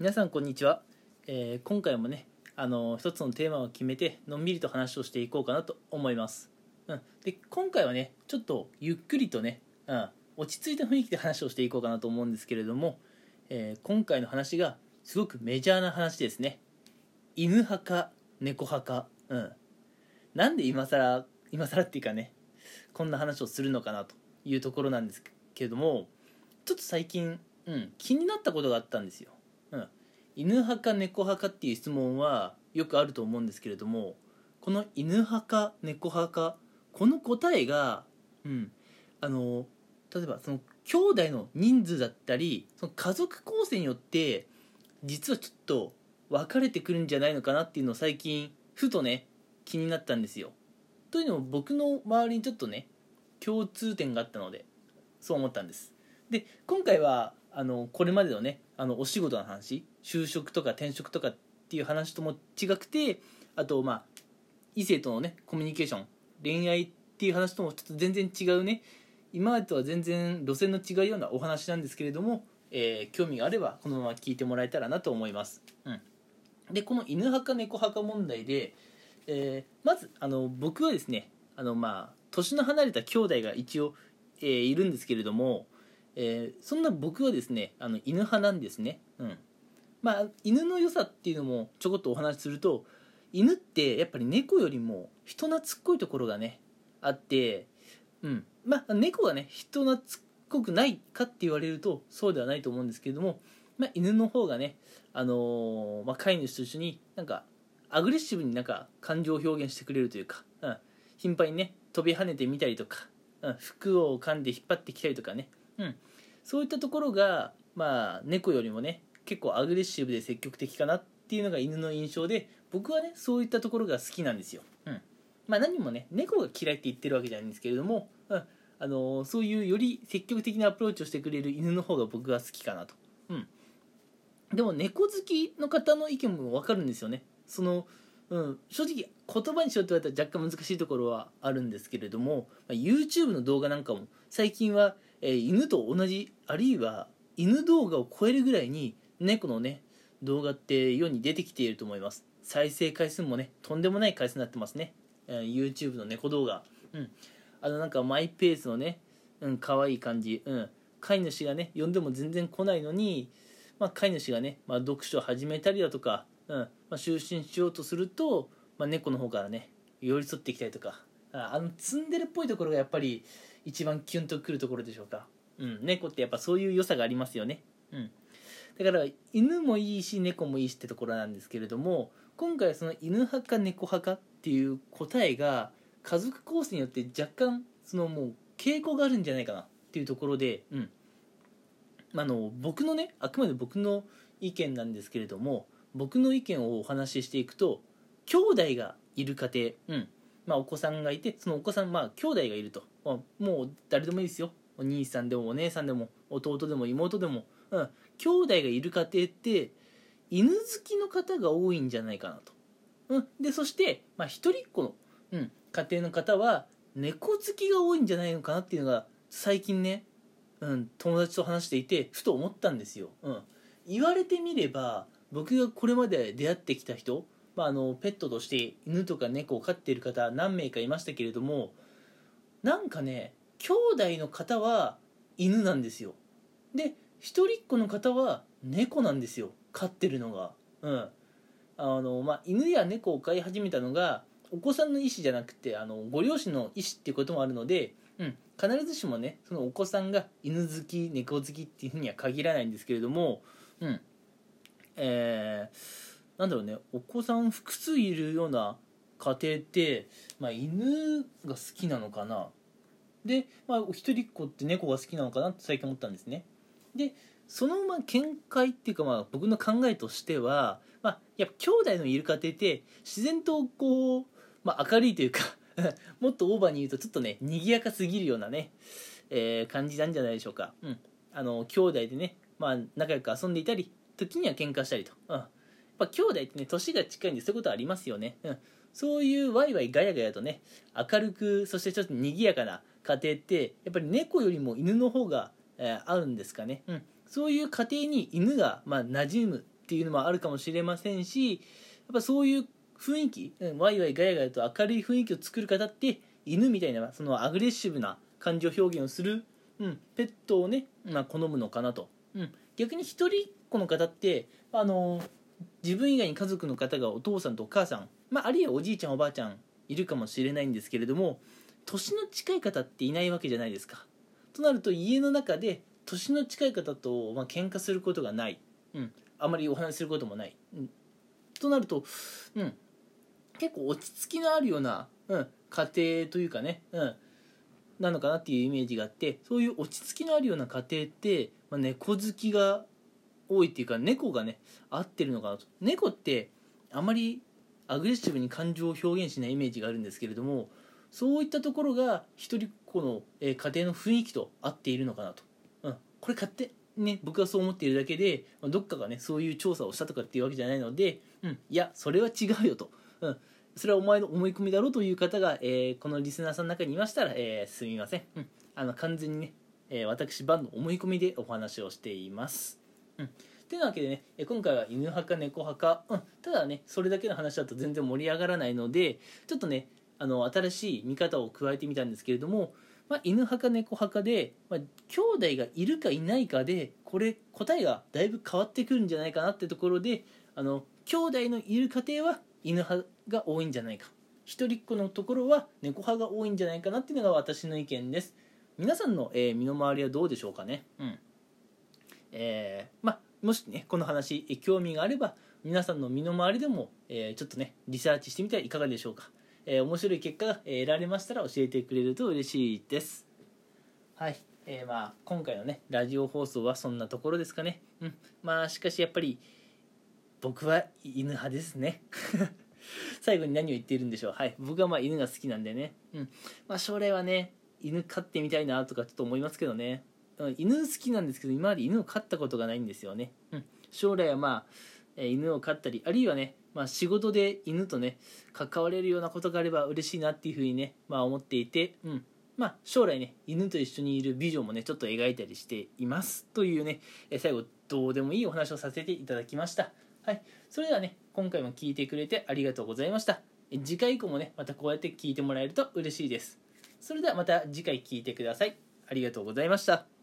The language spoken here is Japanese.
皆さんこんにちは、えー今回もねあの一つのテーマを決めてのんびりと話をしていこうかなと思います、うん、で今回はねちょっとゆっくりとね、うん、落ち着いた雰囲気で話をしていこうかなと思うんですけれども、えー今回の話がすごくメジャーな話ですね。犬派か猫派か。うん。なんで今更今更っていうかねこんな話をするのかなというところなんですけれどもちょっと最近、うん、気になったことがあったんですよ、うん、犬派か猫派かっていう質問はよくあると思うんですけれどもこの犬派か猫派かこの答えが、うん、あの例えばその兄弟の人数だったりその家族構成によって実はちょっと分かれてくるんじゃないのかなっていうのを最近ふとね気になったんですよ。というのも僕の周りにちょっとね共通点があったのでそう思ったんです。で今回はあのこれまでのねあのお仕事の話就職とか転職とかっていう話とも違くてあとまあ異性とのねコミュニケーション恋愛っていう話ともちょっと全然違うね今までとは全然路線の違うようなお話なんですけれども、えー興味があればこのまま聞いてもらえたらなと思います、うん、でこの犬派か猫派か問題で、えーまずあの僕はですねあのまあ年の離れた兄弟が一応、えーいるんですけれども、えーそんな僕はですねあの犬派なんですね、うん。まあ、犬の良さっていうのもちょこっとお話しすると犬ってやっぱり猫よりも人懐っこいところがねあって、うん。まあ、猫がね人懐っこくないかって言われるとそうではないと思うんですけれども、まあ、犬の方がね、あのーまあ、飼い主と一緒になんかアグレッシブになんか感情を表現してくれるというか、うん、頻繁にね飛び跳ねてみたりとか、うん、服を噛んで引っ張ってきたりとかね、うん、そういったところが、まあ、猫よりもね結構アグレッシブで積極的かなっていうのが犬の印象で僕はねそういったところが好きなんですよ、うん。まあ、何もね猫が嫌いって言ってるわけじゃないんですけれども、うん。あのーそういうより積極的なアプローチをしてくれる犬の方が僕は好きかなと、うん、でも猫好きの方の意見も分かるんですよね。その、うん、正直言葉にしようって言われたら若干難しいところはあるんですけれども、まあ YouTube の動画なんかも最近は、えー犬と同じあるいは犬動画を超えるぐらいに猫のね動画って世に出てきていると思います。再生回数もねとんでもない回数になってますね、えー YouTube の猫動画。うん。あのなんかマイペースのねうん可愛い感じ。うん。飼い主がね呼んでも全然来ないのにまあ、飼い主がね、まあ、読書を始めたりだとか、うん。まあ、就寝しようとすると、まあ、猫の方からね寄り添っていきたりとか。あのツンデレっぽいところがやっぱり一番キュンとくるところでしょうか、うん、猫ってやっぱそういう良さがありますよね、うん、だから犬もいいし猫もいいしってところなんですけれども今回はその犬派か猫派かっていう答えが家族構成によって若干そのもう傾向があるんじゃないかなっていうところで、うん、あの僕のねあくまで僕の意見なんですけれども僕の意見をお話ししていくと兄弟がいる家庭、うん。まあ、お子さんがいてそのお子さんまあ兄弟がいると。もう誰でもいいですよ。お兄さんでもお姉さんでも弟でも妹でも、うん、兄弟がいる家庭って犬好きの方が多いんじゃないかなと、うん、でそして、まあ、一人っ子の、うん、家庭の方は猫好きが多いんじゃないのかなっていうのが最近ねうん、友達と話していてふと思ったんですよ、うん、言われてみれば僕がこれまで出会ってきた人、まあ、あのペットとして犬とか猫を飼っている方何名かいましたけれどもなんかね兄弟の方は犬なんですよ。で一人っ子の方は猫なんですよ。飼ってるのが。うん。あの、まあ、犬や猫を飼い始めたのがお子さんの意思じゃなくてあのご両親の意思っていうこともあるのでうん、必ずしもねそのお子さんが犬好き猫好きっていうふうには限らないんですけれども、うん。えーなんだろうねお子さん複数いるような家庭って、まあ、犬が好きなのかな。で、まあ、一人っ子って猫が好きなのかなって最近思ったんですね。でそのまあ見解っていうかまあ僕の考えとしては、まあ、やっぱ兄弟のいる家庭って自然とこう、まあ、明るいというか もっとオーバーに言うとちょっとね賑やかすぎるようなね、えー感じなんじゃないでしょうか、うん、あの兄弟でね、まあ、仲良く遊んでいたり時には喧嘩したりと、うん、ぱ兄弟ってね年が近いんでそういうことありますよね、うん、そういうワイワイガヤガヤとね明るくそしてちょっと賑やかな家庭ってやっぱり猫よりも犬の方が、えー合うんですかね、うん、そういう家庭に犬が、まあ、馴染むっていうのもあるかもしれませんしやっぱそういう雰囲気、うん、ワイワイガヤガヤと明るい雰囲気を作る方って犬みたいなそのアグレッシブな感情表現をする、うん、ペットをね、まあ、好むのかなと、うん、逆に一人っ子の方ってあの自分以外に家族の方がお父さんとお母さん、まあ、あるいはおじいちゃんおばあちゃんいるかもしれないんですけれども年の近い方っていないわけじゃないですか。となると家の中で年の近い方と、まあ喧嘩することがない、うん、あまりお話しすることもない、うん、となると、うん、結構落ち着きのあるような、うん、家庭というかね、うん、なのかなっていうイメージがあってそういう落ち着きのあるような家庭って、まあ、猫好きが多いっていうか猫がね合ってるのかなと。猫ってあまりアグレッシブに感情を表現しないイメージがあるんですけれどもそういったところが一人っ子の、え家庭の雰囲気と合っているのかなと、うん、これ勝手ね僕はそう思っているだけで、まどっかがねそういう調査をしたとかっていうわけじゃないので、うん、いやそれは違うよと、うん、それはお前の思い込みだろうという方が、えー、このリスナーさんの中にいましたら、えー、すみません、うん、あの完全にね、え、私バンの思い込みでお話をしています、うん。てなわけでね今回は犬派か猫派か、うん、ただねそれだけの話だと全然盛り上がらないのでちょっとねあの新しい見方を加えてみたんですけれども、まあ、犬派か猫派かで、まあ、兄弟がいるかいないかでこれ答えがだいぶ変わってくるんじゃないかなってところであの兄弟のいる家庭は犬派が多いんじゃないか。一人っ子のところは猫派が多いんじゃないかなっていうのが私の意見です。皆さんの、えー、身の回りはどうでしょうかね？うん。えー、まあもしねこの話興味があれば皆さんの身の回りでも、えー、ちょっとねリサーチしてみてはいかがでしょうか、えー、面白い結果が得られましたら教えてくれると嬉しいです。はい、えー、まあ今回のねラジオ放送はそんなところですかね。うん。まあしかしやっぱり僕は犬派ですね。最後に何を言っているんでしょう。はい。僕はまあ犬が好きなんでね。うん。まあ将来はね犬飼ってみたいなとかちょっと思いますけどね。犬好きなんですけど今まで犬を飼ったことがないんですよね、うん、将来はまあ、えー、犬を飼ったりあるいはね、まあ、仕事で犬とね関われるようなことがあれば嬉しいなっていうふうにね、まあ、思っていて、うん。まあ、将来ね犬と一緒にいるビジョンもねちょっと描いたりしていますというね、え最後どうでもいいお話をさせていただきました。はい。それではね今回も聞いてくれてありがとうございました。次回以降もねまたこうやって聞いてもらえると嬉しいです。それではまた次回聞いてください。ありがとうございました。